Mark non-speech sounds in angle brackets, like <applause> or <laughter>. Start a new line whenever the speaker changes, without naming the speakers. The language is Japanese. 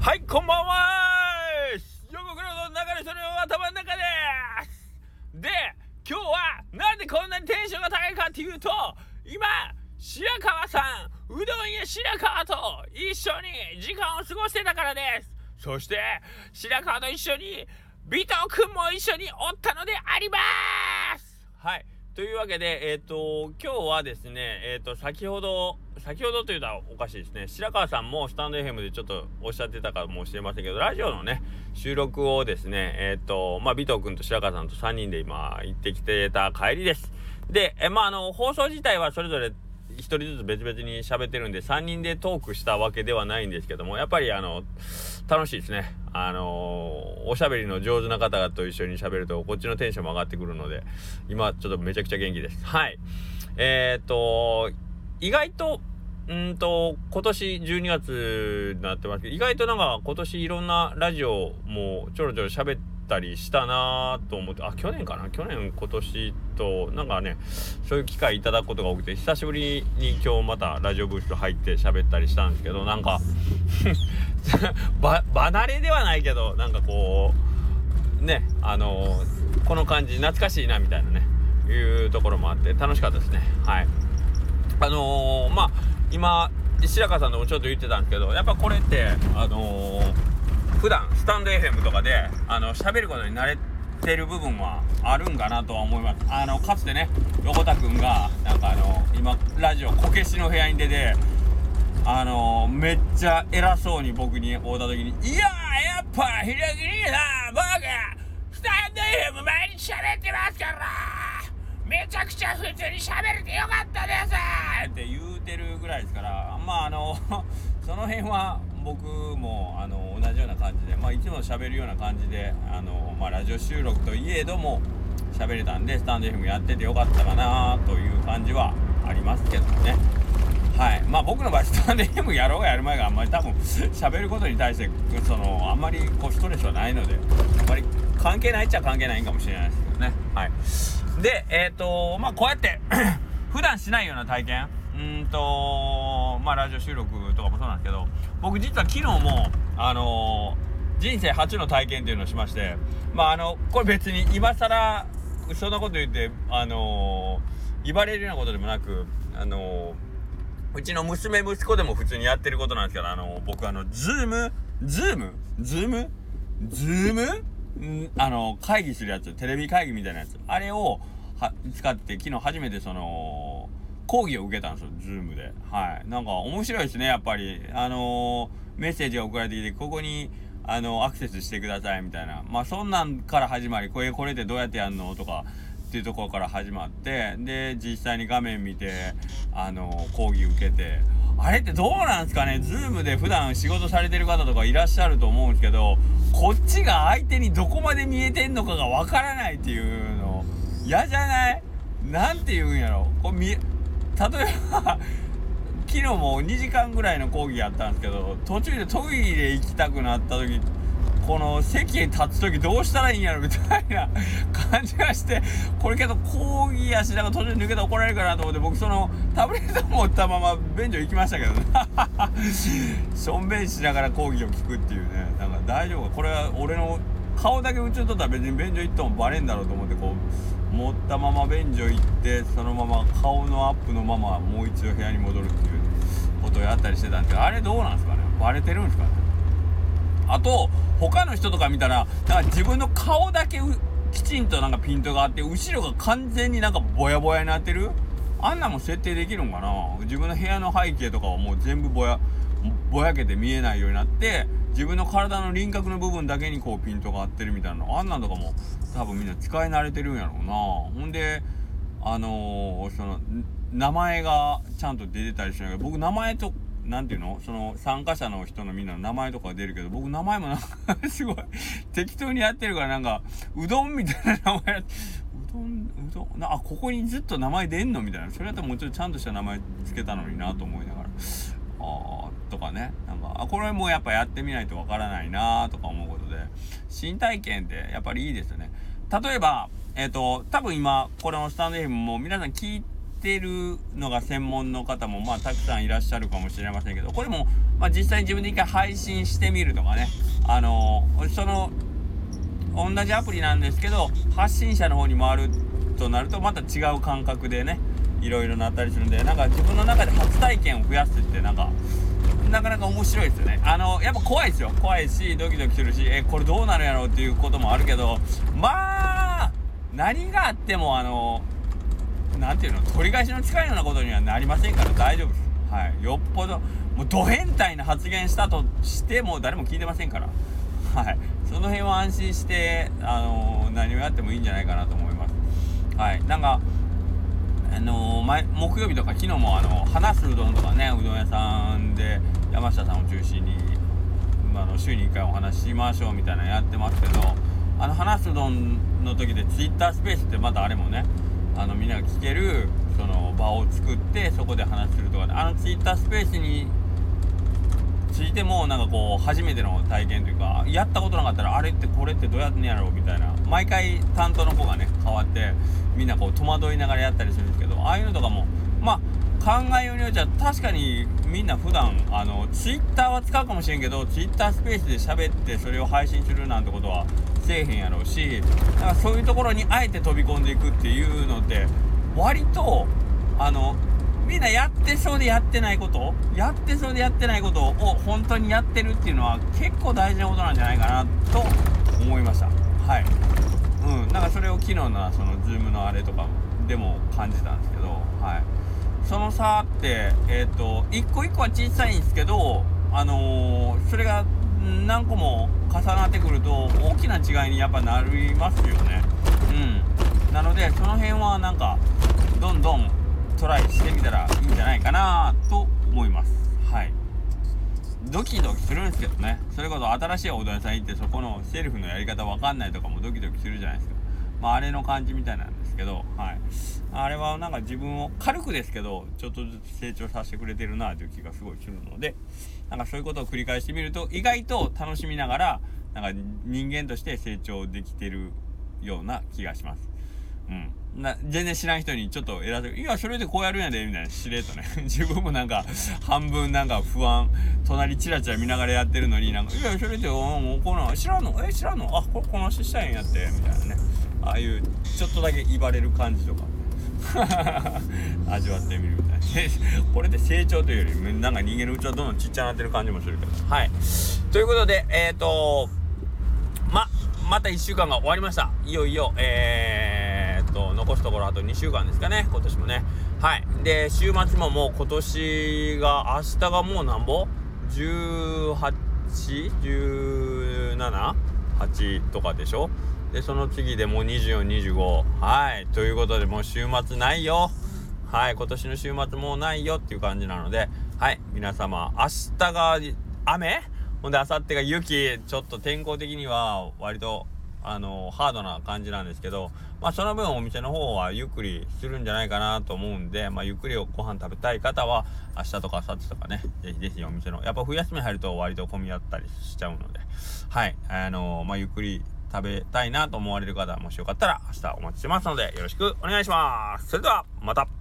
はい、こんばんは。横黒の流れそれを頭の中で。すで、今日はなんでこんなにテンションが高いかっていうと、今、白川さん、うどん屋白川と一緒に時間を過ごしてたからです。そして、白川と一緒に、尾藤くんも一緒におったのであります。はい。というわけで、えっ、と、今日はですね、えっ、と、先ほど、先ほどというのはおかしいですね。白川さんもスタンド FM でちょっとおっしゃってたかもしれませんけど、ラジオのね、収録をですね、えっ、と、まあ、尾藤君と白川さんと3人で今行ってきてた帰りです。で、えまあ、あの、放送自体はそれぞれ1人ずつ別々に喋ってるんで3人でトークしたわけではないんですけどもやっぱりあの楽しいですね。あのおしゃべりの上手な方と一緒に喋るとこっちのテンションも上がってくるので今ちょっとめちゃくちゃ元気です。はい。えー、っと意外とうんと今年12月になってますけど意外となんか今年いろんなラジオもちょろちょろ喋ってったりしたなと思ってあ去年かな？去年今年となんかねそういう機会いただくことが多くて久しぶりに今日またラジオブース入って喋ったりしたんですけどなんか <laughs> 離れではないけどなんかこうねあの、この感じ懐かしいなみたいなねいうところもあって楽しかったですね。はい。あのー、まあ今白川さんでもちょっと言ってたんですけどやっぱこれってあのー普段スタンド FM とかであの喋ることに慣れてる部分はあるんかなとは思いますあのかつてね横田君がなんかあの今ラジオこけしの部屋に出てあのめっちゃ偉そうに僕に会うた時に「いややっぱひらぎにさ僕スタンド FM 毎日喋ってますからめちゃくちゃ普通に喋れてよかったです!」って言うてるぐらいですからまああの <laughs> その辺は僕もあの同じような感じで、まあ、いつも喋るような感じであの、まあ、ラジオ収録といえども喋れたんでスタンド FM やっててよかったかなという感じはありますけどね。はい。まあ僕の場合スタンド FM やろうがやる前があんまり多分 <laughs> 喋ることに対してそのあんまりこうストレスはないのであんまり関係ないっちゃ関係ないかもしれないですけどね。はい。でえっ、ー、とまあこうやって <coughs> 普段しないような体験うんとまあラジオ収録とかもそうなんですけど僕実は昨日もあのー、人生初の体験っていうのをしましてまああのこれ別に今更そんなこと言ってあのー、言われるようなことでもなくあのー、うちの娘息子でも普通にやってることなんですけどあの僕あの Zoom Zoom Zoom Zoom んあの会議するやつテレビ会議みたいなやつあれを使って昨日初めてその講義を受けたんですよ、 Zoom で。はい。なんか面白いですね、やっぱり。あのー、メッセージが送られてきて、ここに、あのー、アクセスしてくださいみたいな。まあ、そんなんから始まり、これ、これってどうやってやるのとか、っていうところから始まって、で、実際に画面見て、あのー、講義受けて、あれってどうなんですかね？ズームで普段仕事されてる方とかいらっしゃると思うんですけど、こっちが相手にどこまで見えてんのかがわからないっていうの、嫌じゃない？なんて言うんやろこれ、例えば昨日も2時間ぐらいの講義やったんですけど途中でトイレ行きたくなった時この席に立つ時どうしたらいいんやろみたいな感じがしてこれけど講義やしなんか途中で抜けて怒られるかなと思って僕そのタブレット持ったまま便所行きましたけどね。しょんべんしながら講義を聞くっていうね。なんか大丈夫か？これは俺の顔だけ映っとったら別に便所行ってもバレんだろうと思ってこう持ったまま便所行ってそのまま顔のアップのままもう一度部屋に戻るっていうことをやったりしてたんであれどうなんですかね？バレてるんですかね？あと他の人とか見たらなんか自分の顔だけきちんとなんかピントがあって後ろが完全になんかぼやぼやになってる？あんなも設定できるんかな？自分の部屋の背景とかはもう全部ぼやぼやけて見えないようになって自分の体の輪郭の部分だけにこうピントが合ってるみたいな。あんなんとかも多分みんな使い慣れてるんやろうな。ほんであのー、その名前がちゃんと出てたりしないけど僕名前と何ていうの？その参加者の人のみんなの名前とか出るけど僕名前もなんか <laughs> すごい適当にやってるからなんかうどんみたいな名前うどんうどん？あここにずっと名前出んの？みたいな。それだったらもうちょっとちゃんとした名前つけたのになと思いながら。あとかね。なんかあこれもやっぱやってみないとわからないなとか思うことで。新体験ってやっぱりいいですよね。例えばえっ、ー、と多分今これのスタンド FM も皆さん聞いてるのが専門の方もまあたくさんいらっしゃるかもしれませんけどこれも、まあ、実際に自分で一回配信してみるとかね。あのその同じアプリなんですけど発信者の方に回るとなるとまた違う感覚でねいろいろなったりするんでなんか自分の中で初体験を増やすってなんかなかなか面白いですよね。あのやっぱ怖いですよ。怖いしドキドキするしえこれどうなるやろうっていうこともあるけどまあ何があってもあの何ていうの取り返しの近いようなことにはなりませんから大丈夫です。はい。よっぽどもうド変態な発言したとしても誰も聞いてませんから。はい。その辺は安心してあの何をやってもいいんじゃないかなと思います。はい。なんかあの前木曜日とか昨日もあの話すうどんとかねうどん屋さんで山下さんを中心に、まあ、の週に1回お話ししましょうみたいなのやってますけどあの話すうどんの時で Twitter スペースってまたあれもねあのみんなが聞けるその場を作ってそこで話するとか、あの Twitter スペースについてもなんかこう初めての体験というかやったことなかったらあれってこれってどうやってんやろうみたいな毎回担当の子がね変わってみんなこう戸惑いながらやったりするんですけどああいうのとかもまあ考えようによっちゃ確かにみんな普段あのツイッターは使うかもしれんけどツイッタースペースで喋ってそれを配信するなんてことはせえへんやろうしだからそういうところにあえて飛び込んでいくっていうのって割とあのみんなやってそうでやってないことやってそうでやってないことを本当にやってるっていうのは結構大事なことなんじゃないかなと思いました。はい。うんなんかそれを昨日のその Zoom のあれとかでも感じたんですけどはい。その差ってえっ、ー、と一個一個は小さいんですけどあのー、それが何個も重なってくると大きな違いにやっぱなりますよね。うん。なのでその辺はなんかどんどんトライしてみたらいいんじゃないかなと思います。ドキドキするんですけどね。それこそ新しいおど屋さん行ってそこのセルフのやり方わかんないとかもドキドキするじゃないですか。まああれの感じみたいなんですけどはい。あれはなんか自分を軽くですけどちょっとずつ成長させてくれてるなという気がすごいするのでなんかそういうことを繰り返してみると意外と楽しみながらなんか人間として成長できてるような気がします。うん。な全然知らん人にちょっと偉そう。いやそれでこうやるんやでみたいなしれっとね。<laughs> 自分もなんか半分なんか不安隣チラチラ見ながらやってるのになんかいやそれでもうこの知らんの？え知らんの？あここの話したいんやって。みたいなね。ああいうちょっとだけ威張れる感じとか。<laughs> 味わってみるみたいな。<laughs> これで成長というよりなんか人間のうちはどんどんちっちゃなってる感じもするけど。はい。ということでえっ、ー、とままた1週間が終わりました。いよいよえー残すところあと2週間ですかね今年もね。はい。で週末ももう今年が明日がもうなんぼ？18?17?8 とかでしょ？でその次でもう2425はい。ということでもう週末ないよ。はい。今年の週末もうないよっていう感じなのではい。皆様明日が雨？ほんで明後日が雪？ちょっと天候的には割とあのハードな感じなんですけど、まあ、その分お店の方はゆっくりするんじゃないかなと思うんで、まあ、ゆっくりご飯食べたい方は明日とか明後日とかねぜひぜひお店のやっぱ冬休み入ると割と混み合ったりしちゃうのではいあのまあ、ゆっくり食べたいなと思われる方もしよかったら明日お待ちしてますのでよろしくお願いします。それではまた。